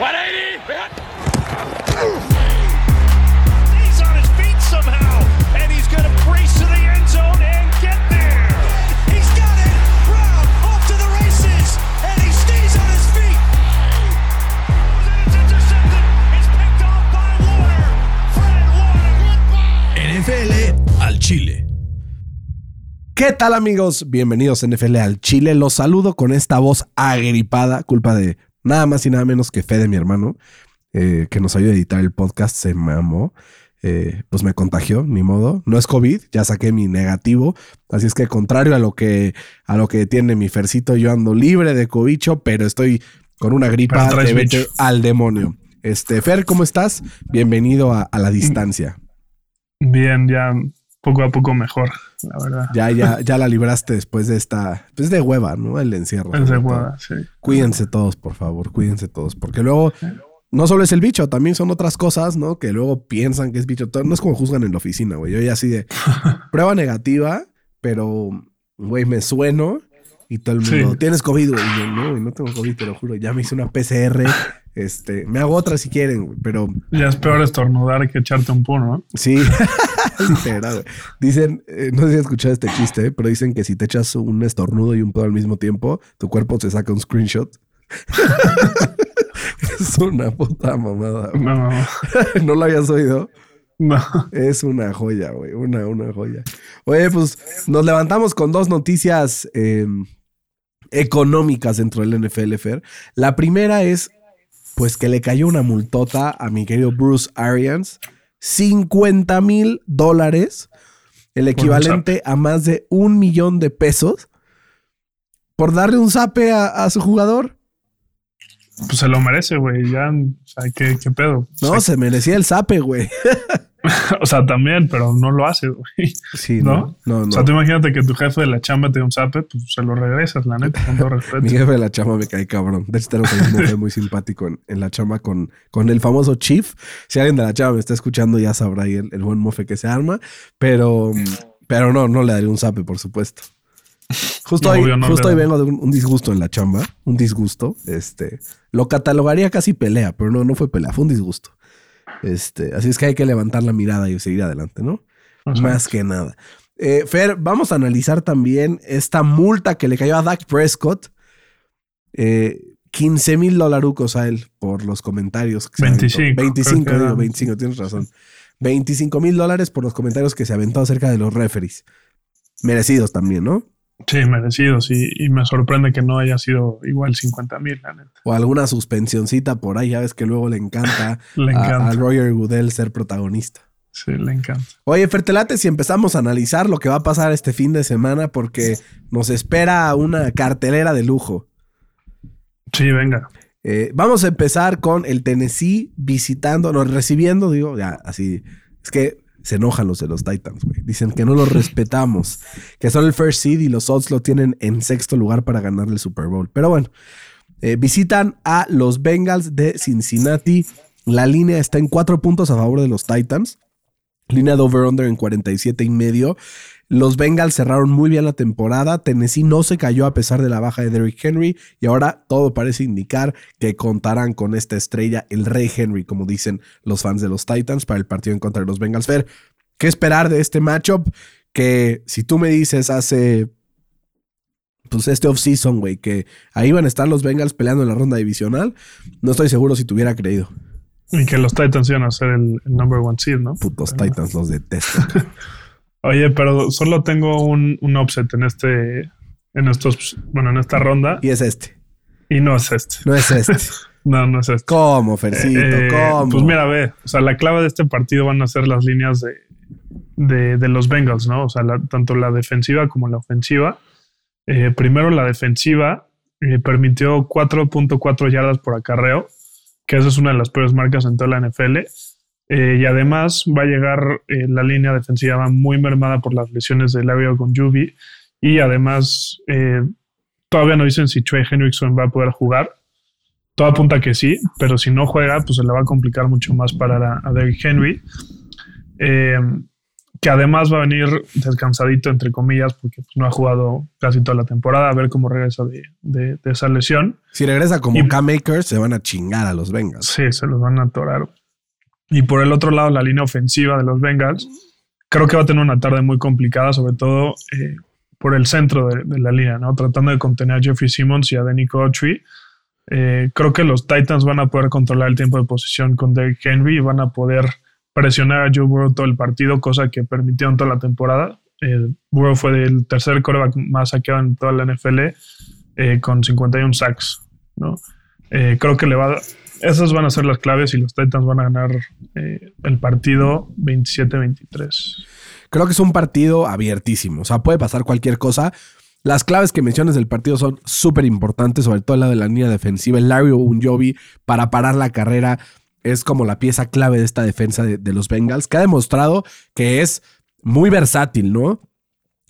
He's on his feet somehow, and he's going to brace to the end zone and get there. He's got it. Brown off to the races, and he stays on his feet. It's intercepted. It's picked off by Warner. Fred Warner. NFL al Chile. ¿Qué tal amigos? Bienvenidos a NFL al Chile. Los saludo con esta voz agripada, culpa de nada más y nada menos que Fede, mi hermano, eh, que nos ayuda a editar el podcast, se mamó. Eh, pues me contagió, ni modo. No es COVID, ya saqué mi negativo. Así es que contrario a lo que, a lo que tiene mi Fercito, yo ando libre de cobicho, pero estoy con una gripa de vete al demonio. Este, Fer, ¿cómo estás? Bienvenido a, a la distancia. Bien, ya poco a poco mejor, la verdad. Ya, ya, ya la libraste después de esta, pues de hueva, ¿no? El encierro. Es de hueva, sí. Cuídense todos, por favor, cuídense todos, porque luego no solo es el bicho, también son otras cosas, ¿no? Que luego piensan que es bicho. No es como juzgan en la oficina, güey. Yo ya así de prueba negativa, pero, güey, me sueno y todo el mundo, Sí. ¿tienes COVID, güey? Y yo, no, güey, no tengo COVID, te lo juro. Ya me hice una PCR, este, me hago otra si quieren, güey, pero Ya es peor estornudar que echarte un puno, ¿no? sí, Dicen, eh, no sé si has escuchado este chiste, pero dicen que si te echas un estornudo y un pedo al mismo tiempo, tu cuerpo se saca un screenshot. es una puta mamada. No, ¿No lo habías oído? no. Es una joya, güey. Una, una joya. Oye, pues nos levantamos con dos noticias eh, económicas dentro del NFL, Fer. La primera es, pues, que le cayó una multota a mi querido Bruce Arians. 50 mil dólares. El equivalente a más de un millón de pesos. Por darle un zape a, a su jugador. Pues se lo merece, güey. Ya, o sea, ¿qué, qué pedo? No, O sea, se merecía el zape, güey. o sea, también, pero no lo hace, güey. Sí, ¿No? no, no. O sea, tú imagínate que tu jefe de la chamba te da un zape, pues se lo regresas, la neta, con todo respeto. Mi jefe de la chamba me cae cabrón. De hecho, tenemos muy simpático en, en la chamba con, con el famoso Chief. Si alguien de la chamba me está escuchando, ya sabrá ahí el, el buen mofe que se arma. Pero, pero no, no le daría un zape, por supuesto. Justo No, hoy, no justo hoy vengo de un, un disgusto en la chamba. Un disgusto. Este, lo catalogaría casi pelea, pero no, no fue pelea, fue un disgusto. Este, así es que hay que levantar la mirada y seguir adelante, ¿no? Más que nada. Eh, Fer, vamos a analizar también esta multa que le cayó a Dak Prescott. Eh, 15 mil dolarucos a él por los comentarios. que se 25, aventó. 25, creo que digo, eran. 25, tienes razón. 25 mil dólares por los comentarios que se aventó acerca de los referees. Merecidos también, ¿no? Sí, merecidos. Y, y me sorprende que no haya sido igual 50 mil, la neta. O alguna suspensioncita por ahí, ya ves que luego le encanta, Le a- encanta. a Roger Goodell ser protagonista. Sí, le encanta. Oye, Fertelate, si empezamos a analizar lo que va a pasar este fin de semana, porque nos espera una cartelera de lujo. Sí, venga. Eh, vamos a empezar con el Tennessee visitando, no, recibiendo, digo, ya, así. Es que se enojan los de los Titans, güey. Dicen que no los respetamos, que son el first seed y los odds lo tienen en sexto lugar para ganar el Super Bowl. Pero bueno, eh, visitan a los Bengals de Cincinnati. La línea está en cuatro puntos a favor de los Titans. Línea de over-under en 47 y medio. Los Bengals cerraron muy bien la temporada. Tennessee no se cayó a pesar de la baja de Derrick Henry. Y ahora todo parece indicar que contarán con esta estrella, el Rey Henry, como dicen los fans de los Titans, para el partido en contra de los Bengals. Fer, ¿qué esperar de este matchup? Que si tú me dices hace. Pues este offseason, güey, que ahí van a estar los Bengals peleando en la ronda divisional. No estoy seguro si te hubiera creído. Y que los Titans iban a ser el, el number one seed, ¿no? Putos Titans, los detesto. Oye, pero solo tengo un, un offset en este, en estos, bueno, en esta ronda y es este. y no es este. No es este. No, no es este. ¿Cómo, Fercito? Eh, ¿Cómo? Pues mira, ve, o sea, la clave de este partido van a ser las líneas de, de, de los Bengals, ¿no? O sea, la- tanto la defensiva como la ofensiva. Eh, primero, la defensiva eh, permitió 4.4 yardas por acarreo, que esa es una de las peores marcas en toda la NFL. Eh, y además va a llegar eh, la línea defensiva muy mermada por las lesiones de Larry Ogunjubi. Y además, eh, todavía no dicen si Trey Hendrickson va a poder jugar. Todo apunta que sí, pero si no juega, pues se le va a complicar mucho más parar a, Derrick Henry. Que además va a venir descansadito, entre comillas, porque pues, no ha jugado casi toda la temporada, a ver cómo regresa de, esa lesión. Si regresa como K-Maker, se van a chingar a los Bengals. Sí, se los van a atorar. Y por el otro lado, la línea ofensiva de los Bengals, creo que va a tener una tarde muy complicada, sobre todo eh, por el centro de, la línea, ¿no? Tratando de contener a Jeffrey Simmons y a Danny Autry. Eh, creo que los Titans van a poder controlar el tiempo de posición con Derrick Henry y van a poder presionar a Joe Burrow todo el partido, cosa que permitieron toda la temporada. Eh, Burrow fue el tercer coreback más saqueado en toda la NFL eh, con 51 sacks. ¿no? Eh, creo que le va esas van a ser las claves y los Titans van a ganar el partido 27-23. Creo que es un partido abiertísimo. O sea, puede pasar cualquier cosa. Las claves que mencionas del partido son súper importantes, sobre todo la de la línea defensiva. El Larry Unjovi para parar la carrera es como la pieza clave de esta defensa de, los Bengals, que ha demostrado que es muy versátil, ¿no?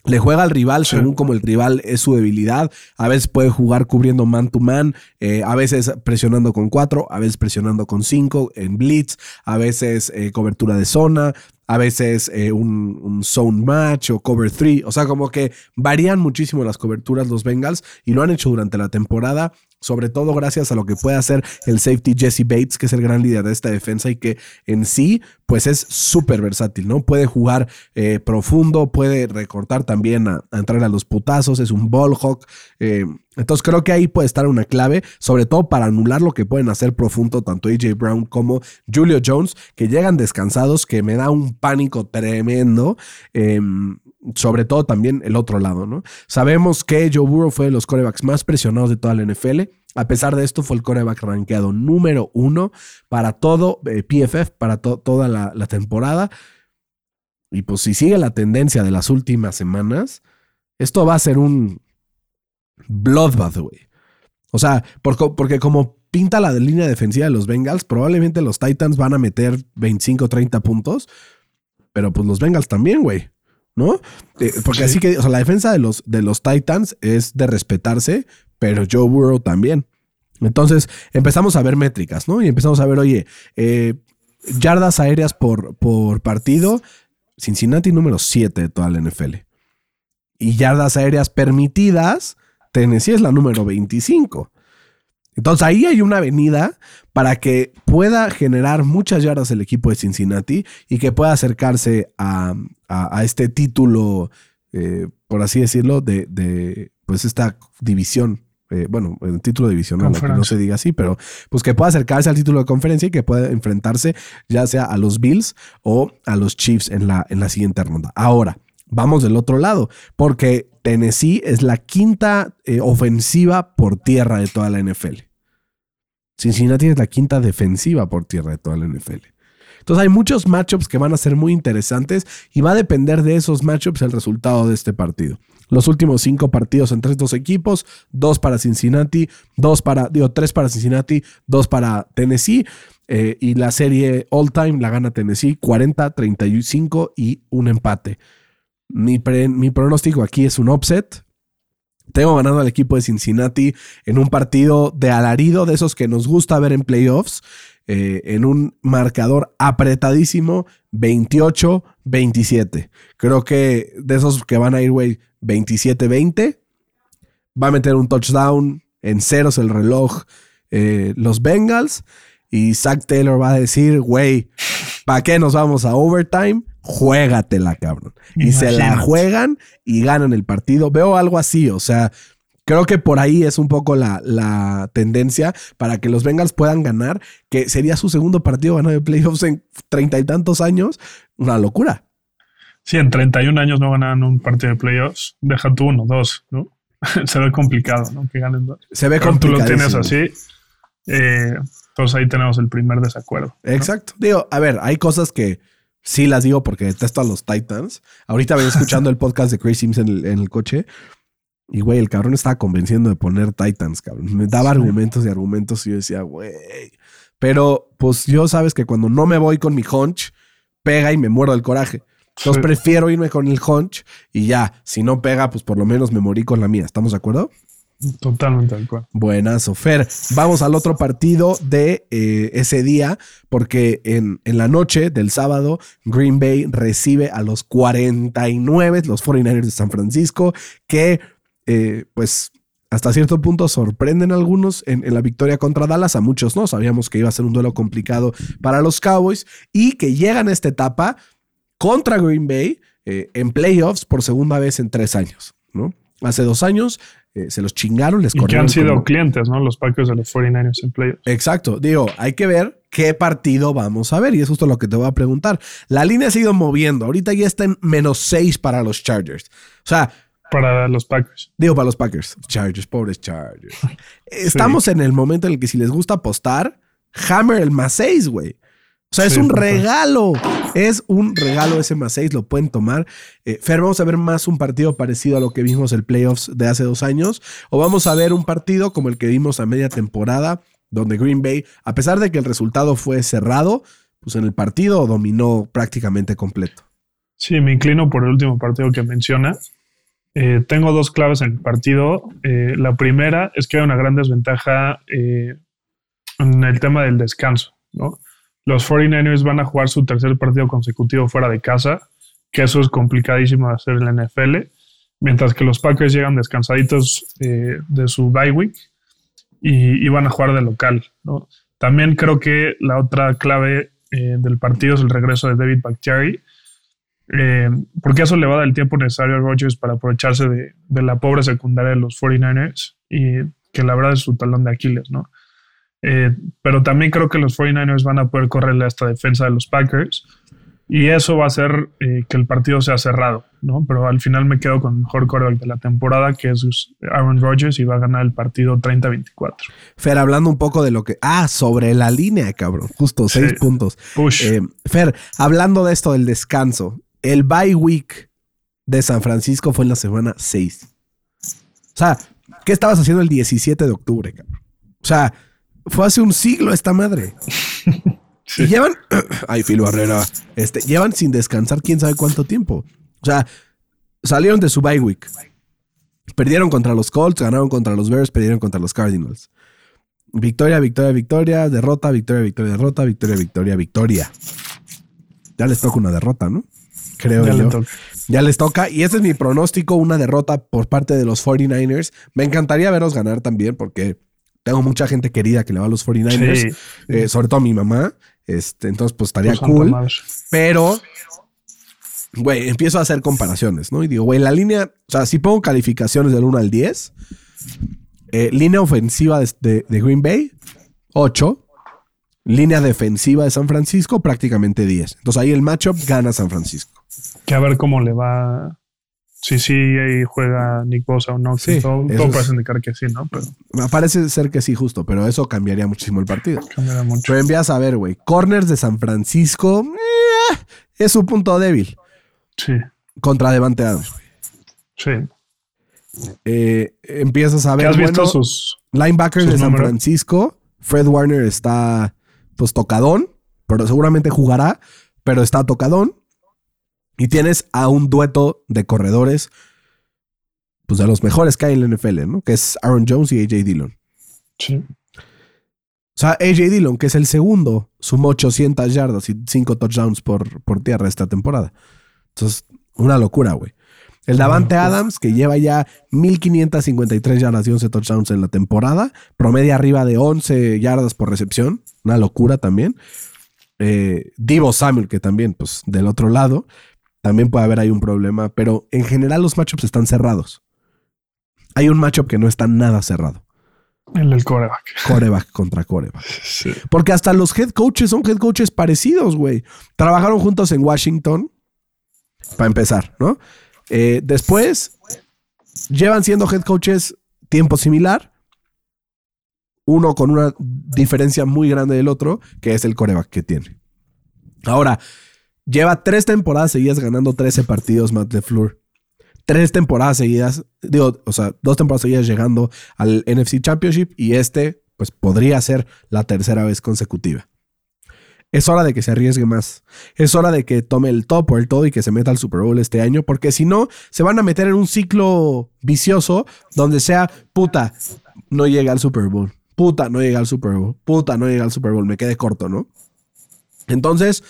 Le juega al rival según como el rival es su debilidad. A veces puede jugar cubriendo man to man, eh, a veces presionando con cuatro, a veces presionando con cinco en blitz, a veces eh, cobertura de zona, a veces eh, un, un, zone match o cover three. O sea, como que varían muchísimo las coberturas los Bengals y lo han hecho durante la temporada sobre todo gracias a lo que puede hacer el safety Jesse Bates, que es el gran líder de esta defensa y que en sí, pues es súper versátil, ¿no? Puede jugar eh, profundo, puede recortar también a, entrar a los putazos, es un ball hawk. Eh, entonces creo que ahí puede estar una clave, sobre todo para anular lo que pueden hacer profundo tanto AJ Brown como Julio Jones, que llegan descansados, que me da un pánico tremendo. Em, sobre todo también el otro lado, ¿no? Sabemos que Joe Burrow fue de los corebacks más presionados de toda la NFL. A pesar de esto, fue el coreback rankeado número uno para todo eh, PFF, para toda la, temporada. Y pues si sigue la tendencia de las últimas semanas, esto va a ser un bloodbath, güey. O sea, porque como pinta la línea defensiva de los Bengals, probablemente los Titans van a meter 25 30 puntos, pero pues los Bengals también, güey. ¿no? Eh, porque así que, o sea, la defensa de los, de los Titans es de respetarse, pero Joe Burrow también. Entonces empezamos a ver métricas, ¿no? Y empezamos a ver, oye, eh, yardas aéreas por, por partido, Cincinnati número 7 de toda la NFL. Y yardas aéreas permitidas, Tennessee es la número 25. Entonces ahí hay una avenida para que pueda generar muchas yardas el equipo de Cincinnati y que pueda acercarse a, este título, eh, por así decirlo, de, pues esta división. Eh, bueno, el título divisional, que no se diga así, pero pues que pueda acercarse al título de conferencia y que pueda enfrentarse ya sea a los Bills o a los Chiefs en la, en la siguiente ronda. Ahora, vamos del otro lado, porque Tennessee es la quinta eh, ofensiva por tierra de toda la NFL. Cincinnati es la quinta defensiva por tierra de toda la NFL. Entonces hay muchos matchups que van a ser muy interesantes y va a depender de esos matchups el resultado de este partido. Los últimos cinco partidos entre estos equipos, dos para Cincinnati, dos para, digo, tres para Cincinnati, dos para Tennessee. Eh, y la serie all time la gana Tennessee 40, 35 y un empate. Mi, mi pronóstico aquí es un offset. Tengo ganando al equipo de Cincinnati en un partido de alarido, de esos que nos gusta ver en playoffs, eh, en un marcador apretadísimo, 28-27. Creo que de esos que van a ir, güey, 27-20. Va a meter un touchdown en ceros el reloj eh, los Bengals. Y Zach Taylor va a decir, güey, ¿para qué nos vamos a overtime? juégatela, cabrón. Y se la juegan y ganan el partido. Veo algo así, o sea, creo que por ahí es un poco la, tendencia para que los Bengals puedan ganar, que sería su segundo partido ganado de playoffs en treinta y tantos años. Una locura. Sí, en 31 años no ganan un partido de playoffs. Deja tú uno, dos, ¿no? se ve complicado, ¿no? Que ganen dos. Se ve complicado. Tú lo tienes así. Eh, entonces ahí tenemos el primer desacuerdo. Exacto. Digo, a ver, hay cosas que Sí las digo porque detesto a los Titans. Ahorita venía escuchando el podcast de Chris Sims en el, coche. Y, güey, el cabrón estaba convenciendo de poner Titans, cabrón. Me daba argumentos y argumentos y yo decía, güey. Pero, pues yo sabes que cuando no me voy con mi hunch, pega y me muero del coraje. Entonces prefiero irme con el hunch y ya. Si no pega, pues por lo menos me morí con la mía. ¿Estamos de acuerdo? Totalmente de acuerdo. Buenas, Fer. Vamos al otro partido de eh, ese día, porque en, en, la noche del sábado, Green Bay recibe a los 49, los 49ers de San Francisco, que eh, pues hasta cierto punto sorprenden a algunos en, en, la victoria contra Dallas, a muchos no. Sabíamos que iba a ser un duelo complicado para los Cowboys y que llegan a esta etapa contra Green Bay eh, en playoffs por segunda vez en tres años, ¿no? Hace dos años eh, se los chingaron, les y corrieron. que han sido como- clientes, ¿no? Los Packers de los 49ers en playoffs. Exacto. Digo, hay que ver qué partido vamos a ver. Y es justo lo que te voy a preguntar. La línea se ha ido moviendo. Ahorita ya está en menos 6 para los Chargers. O sea, Para los Packers. digo para los Packers. Chargers, pobres Chargers. Estamos en el momento en el que si les gusta apostar, hammer el más 6, güey. O sea, es Sí, un regalo. Es un regalo ese más 6. Lo pueden tomar. Eh, Fer, vamos a ver más un partido parecido a lo que vimos el playoffs de hace dos años. O vamos a ver un partido como el que vimos a media temporada, donde Green Bay, a pesar de que el resultado fue cerrado, pues en el partido dominó prácticamente completo. Sí, me inclino por el último partido que menciona. Eh, tengo dos claves en el partido. Eh, la primera es que hay una gran desventaja en el tema del descanso. ¿no? Los 49ers van a jugar su tercer partido consecutivo fuera de casa, que eso es complicadísimo de hacer en la NFL, mientras que los Packers llegan descansaditos eh, de su bye week y, van a jugar de local. También creo que la otra clave eh, del partido es el regreso de David Bakhtiari. Eh, porque eso le va a dar el tiempo necesario a Rodgers para aprovecharse de, de la pobre secundaria de los 49ers y que la verdad es su talón de Aquiles, ¿no? Eh, pero también creo que los 49ers van a poder correrle a esta defensa de los Packers y eso va a hacer eh, que el partido sea cerrado, ¿no? Pero al final me quedo con el mejor quarterback de la temporada, que es Aaron Rodgers, y va a ganar el partido 30-24. Fer, hablando un poco de lo que. Ah, sobre la línea, cabrón. Justo, seis Sí. puntos. Push. Eh, Fer, hablando de esto del descanso, el bye week de San Francisco fue en la semana 6. O sea, ¿qué estabas haciendo el 17 de octubre, cabrón? O sea, fue hace un siglo esta madre. Y llevan. Ay, Phil Barrera. Este, llevan sin descansar quién sabe cuánto tiempo. O sea, salieron de su bye week. Perdieron contra los Colts, ganaron contra los Bears, perdieron contra los Cardinals. Victoria, victoria, victoria, derrota, victoria, victoria, derrota, victoria, victoria, victoria. Ya les toca una derrota, ¿no? Creo Ya le yo. toca. Ya les toca. Y este es mi pronóstico, una derrota por parte de los 49ers. Me encantaría verlos ganar también porque tengo mucha gente querida que le va a los 49ers. Sí. eh, sobre todo a mi mamá. Este, entonces, pues estaría cool. Pero, güey, empiezo a hacer comparaciones, ¿no? Y digo, güey, la línea, o sea, si pongo calificaciones del 1 al 10, eh, línea ofensiva de, de- de Green Bay, 8. Línea defensiva de San Francisco, prácticamente 10. Entonces ahí el matchup gana San Francisco. Que a ver cómo le va. Si sí, ahí juega Nick Bosa o no. Sí, Sí, todo, todo parece indicar que sí, ¿no? Pero Me parece ser que sí, justo, pero eso cambiaría muchísimo el partido. cambiará mucho. Pero envías a ver, güey. Corners de San Francisco eh, es su punto débil Sí, contra Devante Adams. sí. Eh, empiezas a ¿Qué ver. has visto bueno, sus. Linebackers sus de San números? Francisco. Fred Warner está pues tocadón, pero seguramente jugará, pero está tocadón. Y tienes a un dueto de corredores, pues de los mejores que hay en la NFL, ¿no? Que es Aaron Jones y AJ Dillon. Sí. O sea, AJ Dillon, que es el segundo, sumó 800 yardas y 5 touchdowns por, por tierra esta temporada. Entonces, una locura, güey. El Davante. Adams, que lleva ya 1553 yardas y 11 touchdowns en la temporada, promedia arriba de 11 yardas por recepción, una locura también. Eh, Divo Samuel, que también, pues, del otro lado, también puede haber ahí un problema, pero en general los matchups están cerrados. Hay un matchup que no está nada cerrado. El del coreback. Coreback contra coreback. Sí. Porque hasta los head coaches son head coaches parecidos, güey. Trabajaron juntos en Washington, para empezar, ¿no? Eh, después, llevan siendo head coaches tiempo similar. Uno con una diferencia muy grande del otro, que es el coreback que tiene. Ahora, lleva tres temporadas seguidas ganando 13 partidos Matt LeFleur. Tres temporadas seguidas, digo, o sea, dos temporadas seguidas llegando al NFC Championship y este, pues podría ser la tercera vez consecutiva. es hora de que se arriesgue más. Es hora de que tome el top o el todo y que se meta al Super Bowl este año, porque si no, se van a meter en un ciclo vicioso donde sea, puta, no llega al Super Bowl. Puta, no llega al Super Bowl. Puta, no llega al Super Bowl. Me quedé corto, ¿no? Entonces,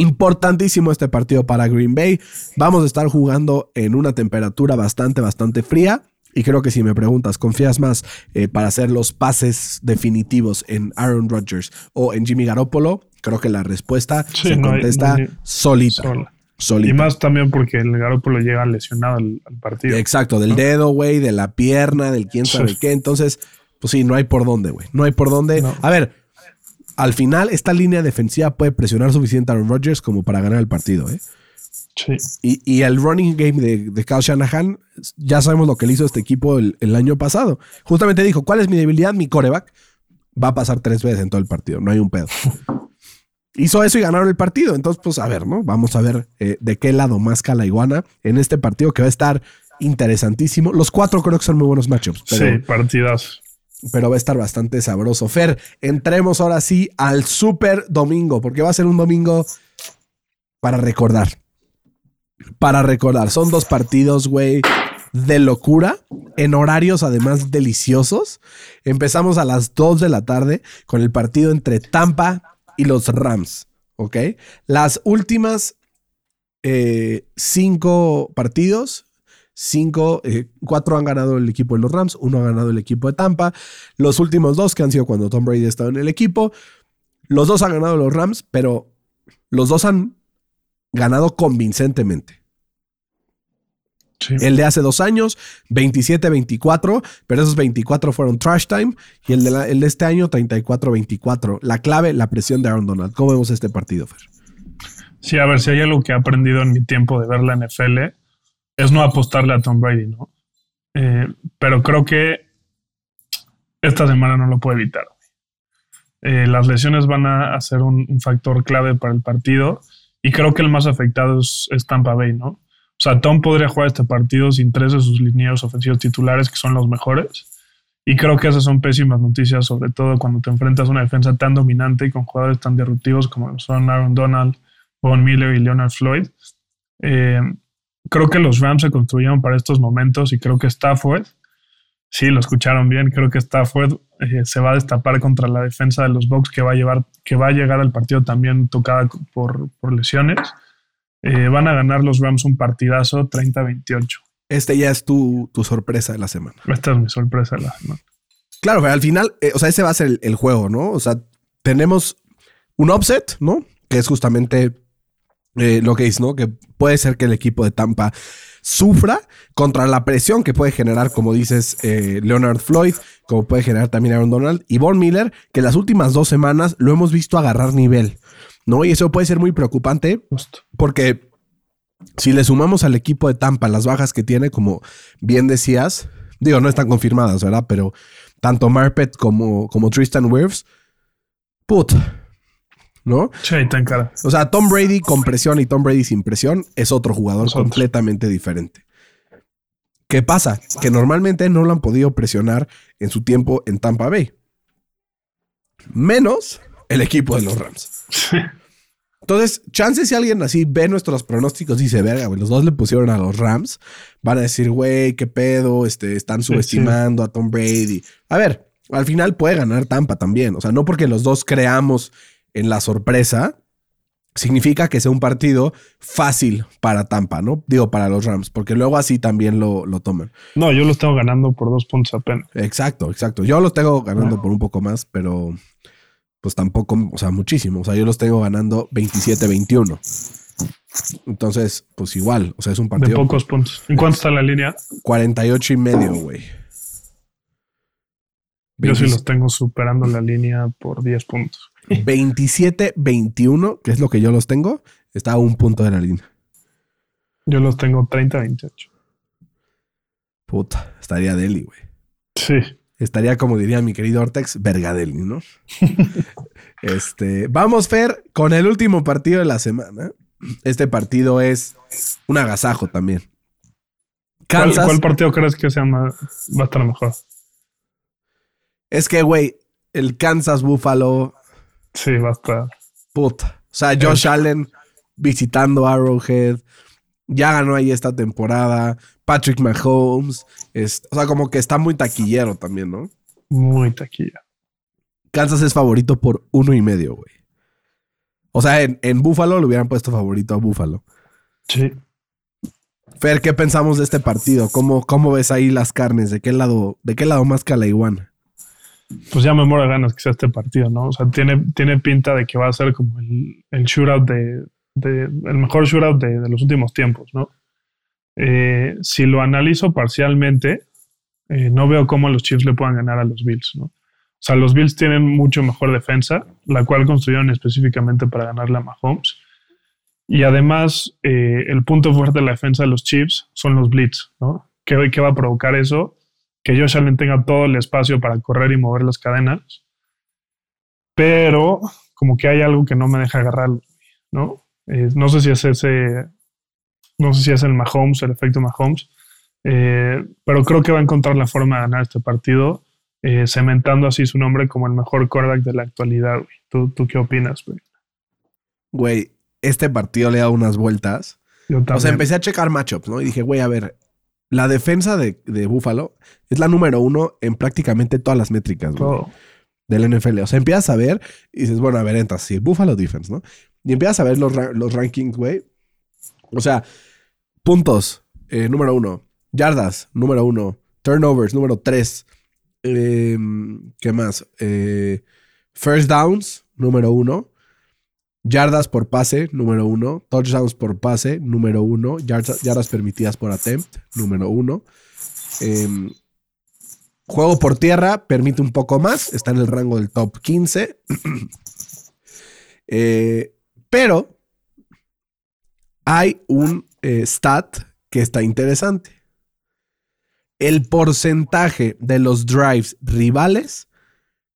importantísimo este partido para Green Bay. Vamos a estar jugando en una temperatura bastante, bastante fría. Y creo que si me preguntas, ¿confías más eh, para hacer los pases definitivos en Aaron Rodgers o en Jimmy Garoppolo? Creo que la respuesta Sí, se no hay- contesta no hay- solita. sola. solita. Y más también porque el Garoppolo llega lesionado al, al partido. Exacto, del dedo, güey, de la pierna, del quién sabe Sí. qué. Entonces, pues sí, no hay por dónde, güey. No hay por dónde. No. A ver, al final, esta línea defensiva puede presionar suficiente a Aaron Rodgers como para ganar el partido, ¿eh? Sí. Y, y el running game de, de Kyle Shanahan, ya sabemos lo que le hizo este equipo el, el año pasado. Justamente dijo, ¿cuál es mi debilidad? Mi coreback va a pasar tres veces en todo el partido, no hay un pedo. Hizo eso y ganaron el partido. Entonces, pues a ver, ¿no? Vamos a ver eh, de qué lado más la iguana en este partido que va a estar interesantísimo. Los cuatro creo que son muy buenos matchups, pero, sí, partidazos. Pero va a estar bastante sabroso. Fer, entremos ahora sí al super domingo, porque va a ser un domingo para recordar. Para recordar. Son dos partidos, güey, de locura, en horarios además deliciosos. Empezamos a las 2 de la tarde con el partido entre Tampa y los Rams, ¿ok? Las últimas eh, cinco partidos, cinco, eh, cuatro han ganado el equipo de los Rams, uno ha ganado el equipo de Tampa. Los últimos dos que han sido cuando Tom Brady ha estado en el equipo, los dos han ganado los Rams, pero los dos han ganado convincentemente. Sí. El de hace dos años, 27-24, pero esos 24 fueron trash time. Y el de, la- el de este año, 34-24. La clave, la presión de Aaron Donald. ¿Cómo vemos este partido, Fer? Sí, a ver, si hay algo que he aprendido en mi tiempo de ver la NFL, es no apostarle a Tom Brady, ¿no? Eh, pero creo que esta semana no lo puede evitar. Eh, las lesiones van a, ser un, factor clave para el partido y creo que el más afectado es, Tampa Bay, ¿no? O sea, Tom podría jugar este partido sin tres de sus linieros ofensivos titulares, que son los mejores. Y creo que esas son pésimas noticias, sobre todo cuando te enfrentas a una defensa tan dominante y con jugadores tan disruptivos como son Aaron Donald, Von Miller y Leonard Floyd. Eh, creo que los Rams se construyeron para estos momentos y creo que Stafford, sí, lo escucharon bien, creo que Stafford eh, se va a destapar contra la defensa de los Bucks que va a llevar, que va a llegar al partido también tocada por, por lesiones. Eh, van a ganar los Rams un partidazo 30-28. Este ya es tu, tu sorpresa de la semana. Esta es mi sorpresa de la semana. Claro, pero al final, eh, o sea, ese va a ser el, el juego, ¿no? O sea, tenemos un offset, ¿no? Que es justamente eh, lo que dice, ¿no? Que puede ser que el equipo de Tampa sufra contra la presión que puede generar, como dices, eh, Leonard Floyd, como puede generar también Aaron Donald y Von Miller, que las últimas dos semanas lo hemos visto agarrar nivel, ¿no? Y eso puede ser muy preocupante porque si le sumamos al equipo de Tampa las bajas que tiene, como bien decías, digo, no están confirmadas, ¿verdad? Pero tanto Marpet como, como Tristan Wirfs, put, ¿no? Sí, en cara. O sea, Tom Brady con presión y Tom Brady sin presión es otro jugador completamente diferente. ¿Qué pasa? Que normalmente no lo han podido presionar en su tiempo en Tampa Bay. Menos el equipo de los Rams. Entonces, chances si alguien así ve nuestros pronósticos y dice, verga, güey, los dos le pusieron a los Rams, van a decir, güey, qué pedo, este, están subestimando a Tom Brady. A ver, al final puede ganar Tampa también. O sea, no porque los dos creamos en la sorpresa, significa que sea un partido fácil para Tampa, ¿no? Digo, para los Rams, porque luego así también lo, lo toman. No, yo lo tengo ganando por dos puntos apenas. Exacto, exacto. Yo los tengo ganando por un poco más, pero pues tampoco, o sea, muchísimo. O sea, yo los tengo ganando 27-21. Entonces, pues igual, o sea, es un De partido pocos puntos. ¿En cuánto está la línea? 48 y medio, güey. Yo sí 20 los tengo superando la línea por 10 puntos. 27-21, que es lo que yo los tengo, está a un punto de la línea. Yo los tengo 30-28. Puta, estaría Deli, güey. Sí. Estaría, como diría mi querido Ortex, Vergadeli, ¿no? este, vamos, Fer, con el último partido de la semana. Este partido es un agasajo también. ¿Cuál, cuál partido crees que sea más, va a estar mejor? Es que, güey, el Kansas Buffalo, Sí, va a estar. puta. O sea, Josh Allen visitando Arrowhead. Ya ganó ahí esta temporada. Patrick Mahomes. Es, o sea, como que está muy taquillero también, ¿no? Muy taquilla. Kansas es favorito por uno y medio, güey. O sea, en, en Buffalo le hubieran puesto favorito a Buffalo. Sí. Fer, ¿qué pensamos de este partido? ¿Cómo, cómo ves ahí las carnes? ¿De qué lado, de qué lado más que a la iguana? Pues ya me muero de ganas que sea este partido, ¿no? O sea, tiene, tiene pinta de que va a ser como el, el shootout de, de- el mejor shootout de, de los últimos tiempos, ¿no? Eh, si lo analizo parcialmente, eh, no veo cómo los Chiefs le puedan ganar a los Bills, ¿no? O sea, los Bills tienen mucho mejor defensa, la cual construyeron específicamente para ganarle a Mahomes. Y además, eh, el punto fuerte de la defensa de los Chiefs son los blitz, ¿no? ¿Qué, qué va a provocar eso? Que Josh Allen tenga todo el espacio para correr y mover las cadenas. Pero como que hay algo que no me deja agarrarlo, ¿no? Eh, no sé si es ese, no sé si es el Mahomes, el efecto Mahomes, eh, pero creo que va a encontrar la forma de ganar este partido, eh, cementando así su nombre como el mejor quarterback de la actualidad. güey. ¿Tú, ¿Tú qué opinas? güey? Güey, este partido le da unas vueltas. Yo O sea, empecé a checar matchups, ¿no? Y dije, güey, a ver, la defensa de, de Buffalo es la número uno en prácticamente todas las métricas, güey. Todo. del NFL. O sea, empiezas a ver y dices, bueno, a ver, entras, sí, Buffalo Defense, ¿no? Y empiezas a ver los, ra- los rankings, güey. O sea, puntos, eh, número uno. Yardas, número uno. Turnovers, número tres. Em, ¿Qué más? Eh, first downs, número uno. Yardas por pase, número uno. Touchdowns por pase, número uno. Yardas, permitidas por attempt, número uno. Em, Juego por tierra permite un poco más, está en el rango del top 15. Eh, pero hay un eh, stat que está interesante. El porcentaje de los drives rivales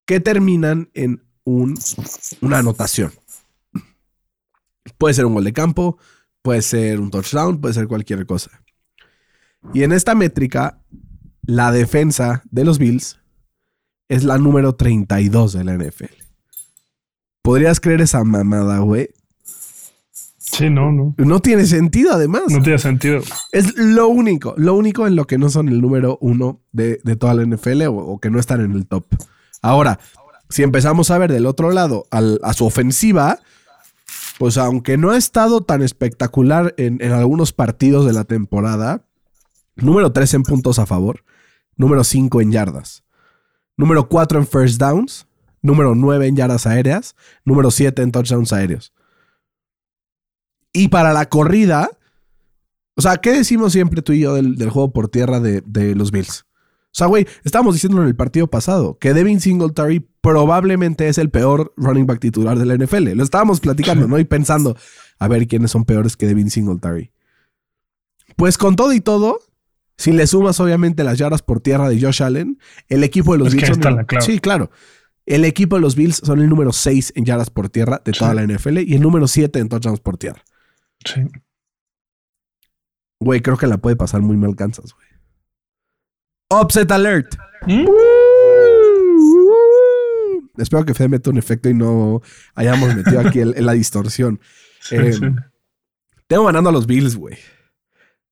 que terminan en un- una anotación. Puede ser un gol de campo, puede ser un touchdown, puede ser cualquier cosa. Y en esta métrica, la defensa de los Bills es la número 32 de la NFL. ¿Podrías creer esa mamada, güey? Sí, no, no. No tiene sentido, además. No tiene sentido. Es lo único, lo único en lo que no son el número uno de, de toda la NFL o, o que no están en el top. Ahora, si empezamos a ver del otro lado al- a su ofensiva, pues aunque no ha estado tan espectacular en, algunos partidos de la temporada, número 3 en puntos a favor, número 5 en yardas, número 4 en first downs, número 9 en yardas aéreas, número 7 en touchdowns aéreos. Y para la corrida, o sea, ¿qué decimos siempre tú y yo del, del juego por tierra de, de los Bills? O sea, güey, estábamos diciéndolo en el partido pasado, que Devin Singletary probablemente es el peor running back titular de la NFL. Lo estábamos platicando, ¿no? Y pensando, a ver quiénes son peores que Devin Singletary. Pues con todo y todo, si le sumas obviamente las yardas por tierra de Josh Allen, el equipo de los Es Bills son el-. Sí, claro. El equipo de los Bills son el número 6 en yardas por tierra de toda la NFL y el número 7 en touchdowns por tierra. Sí. Güey, creo que la puede pasar muy mal Kansas, güey. Upset alert. ¿Mm? Espero que Fede meta un efecto y no hayamos metido aquí el- en la distorsión. Sí, Eh, sí. Tengo ganando a los Bills, güey.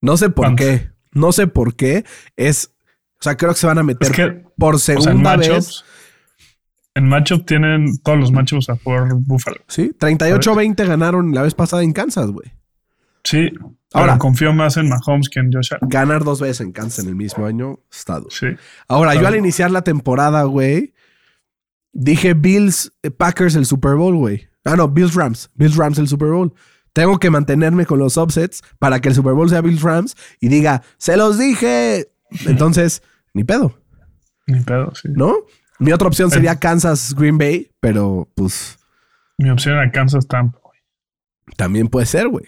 No sé por ¿Cuánto? qué. No sé por qué. Es. O sea, creo que se van a meter Es que, por o sea, en segunda vez. en matchup tienen todos los matchups a favor Buffalo. Sí, 38-20 ganaron la vez pasada en Kansas, güey. Sí. Ahora- confío más en Mahomes que en Josh. Ganar dos veces en Kansas en el mismo año, estado. Sí. Ahora, yo al iniciar la temporada, güey, dije Bills, eh, Packers el Super Bowl, güey. Ah, no, Bills Rams. Bills Rams el Super Bowl. Tengo que mantenerme con los upsets para que el Super Bowl sea Bills Rams y diga, se los dije. Entonces, ni pedo, Ni pedo, sí. ¿no? Mi otra opción sería Kansas Green Bay, pero pues Mi opción era Kansas Tampa. güey. también puede ser, güey.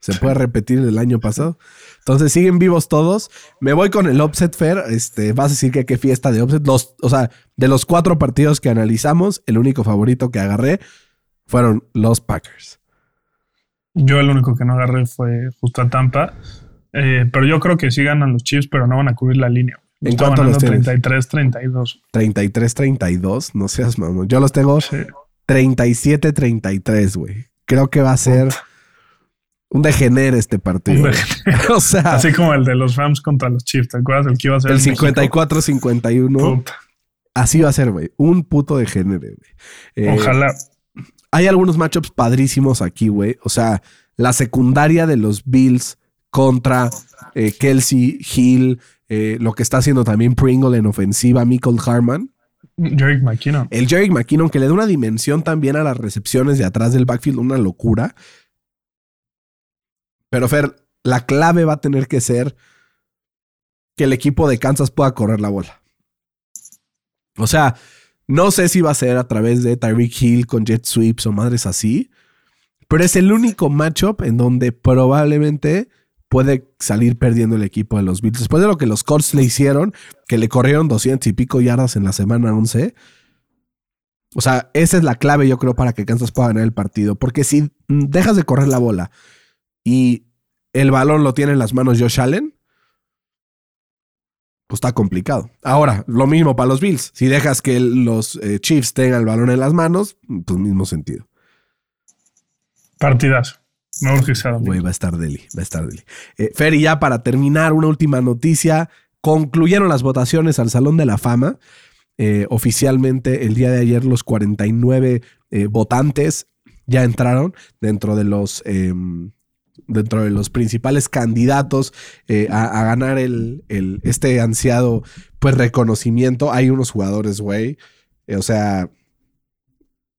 Se puede repetir el año pasado. Entonces siguen vivos todos. Me voy con el upset fair. Este, vas a decir que qué fiesta de upset. Los, o sea, de los cuatro partidos que analizamos, el único favorito que agarré fueron los Packers. Yo el único que no agarré fue justo a Tampa. Eh, pero yo creo que sí ganan los Chiefs, pero no van a cubrir la línea. ¿En Está cuánto los tienes? 33-32. 33-32. No seas mamón. Yo los tengo Sí. 37-33, güey. Creo que va a ser un degenere este partido. o sea, así como el de los Rams contra los Chiefs, ¿te acuerdas? El que iba a ser el 54-51. Así va a ser, güey. Un puto degenere, güey. Eh, Ojalá. Hay algunos matchups padrísimos aquí, güey. O sea, la secundaria de los Bills contra eh, Kelsey Hill, eh, lo que está haciendo también Pringle en ofensiva, Michael Harman. Jerick McKinnon. El Jerick McKinnon que le da una dimensión también a las recepciones de atrás del backfield, una locura. Pero Fer, la clave va a tener que ser que el equipo de Kansas pueda correr la bola. O sea, no sé si va a ser a través de Tyreek Hill con jet sweeps o madres así, pero es el único matchup en donde probablemente puede salir perdiendo el equipo de los Bills. Después de lo que los Colts le hicieron, que le corrieron 200 y pico yardas en la semana 11. O sea, esa es la clave, yo creo, para que Kansas pueda ganar el partido. Porque si dejas de correr la bola y el balón lo tiene en las manos Josh Allen, pues está complicado. Ahora, lo mismo para los Bills. Si dejas que los eh, Chiefs tengan el balón en las manos, pues mismo sentido. Partidazo. No Güey, va a estar Deli, va a estar Deli. Eh, Fer, y ya para terminar, una última noticia. Concluyeron las votaciones al Salón de la Fama. Eh, oficialmente, el día de ayer, los 49 eh, votantes ya entraron dentro de los, em, dentro de los principales candidatos a, ganar el, el, este ansiado pues, reconocimiento. Hay unos jugadores, güey. o sea,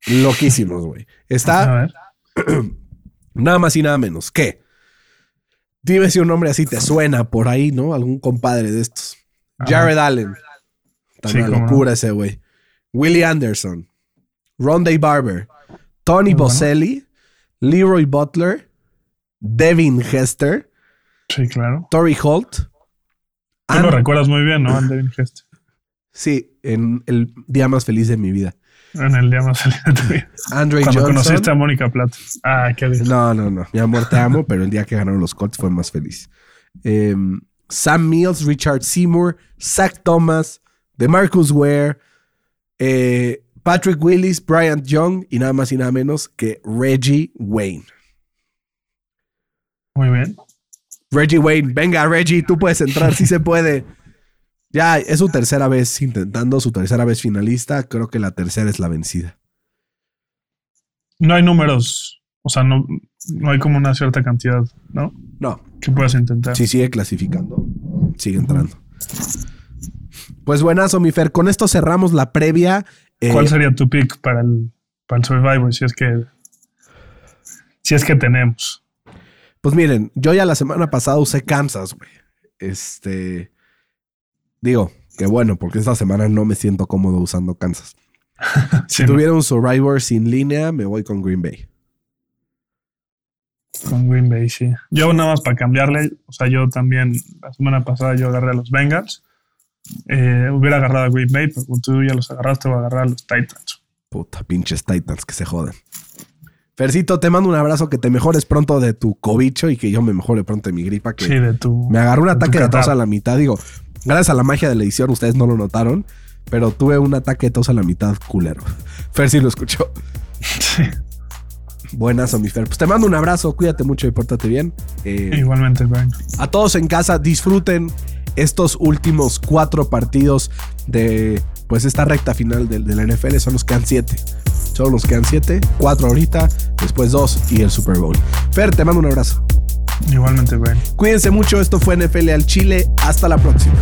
loquísimos, güey. Está. Nada más y nada menos ¿Qué? Dime si un nombre así te suena por ahí, ¿no? Algún compadre de estos. Jared Allen. Tan una locura ese güey. Willie Anderson. Ronday Barber. Tony Boselli. Leroy Butler. Devin Hester. Sí, claro. Tori Holt. Tú lo recuerdas muy bien, ¿no? Devin Hester. Sí, en el día más feliz de mi vida. En el día más feliz de tu vida. Andre Cuando conociste a Mónica Plata. Ah, qué bien. No, no, no. Mi amor, te amo, pero el día que ganaron los Colts fue más feliz. Em, Sam Mills, Richard Seymour, Zach Thomas, DeMarcus Ware, eh, Patrick Willis, Bryant Young y nada más y nada menos que Reggie Wayne. Muy bien. Reggie Wayne, venga Reggie, tú puedes entrar, sí se puede. Ya es su tercera vez intentando, su tercera vez finalista. Creo que la tercera es la vencida. No hay números, o sea, no, no hay como una cierta cantidad, ¿no? No. Que puedas intentar. Si sigue clasificando, sigue entrando. Pues buenas, mi Fer. Con esto cerramos la previa. Eh, ¿Cuál sería tu pick para el, para el Survivor? Si es que. Si es que tenemos. Pues miren, yo ya la semana pasada usé Kansas, güey. Este. Digo, que bueno, porque esta semana no me siento cómodo usando Kansas. si tuviera un Survivor sin línea, me voy con Green Bay. Con Green Bay, sí. Yo nada más para cambiarle, o sea, yo también, la semana pasada yo agarré a los Bengals. Eh, hubiera agarrado a Green Bay, pero tú ya los agarraste, voy a agarrar a los Titans. Puta, pinches Titans que se joden. Fercito, te mando un abrazo, que te mejores pronto de tu cobicho y que yo me mejore pronto de mi gripa. Que sí, de tu. Me agarró un ataque de tos a la mitad. Digo, Gracias a la magia de la edición, ustedes no lo notaron, pero tuve un ataque de tos a la mitad culero. Fer sí lo escuchó. Sí. Buenas, mi Fer. Pues te mando un abrazo, cuídate mucho y pórtate bien. Eh, Igualmente, Brian. A todos en casa, disfruten estos últimos cuatro partidos de pues esta recta final de, de la NFL. Son los que quedan siete. Solo nos quedan siete, cuatro ahorita, después dos y el Super Bowl. Fer, te mando un abrazo. Igualmente, güey. Cuídense mucho. Esto fue NFL al Chile. Hasta la próxima.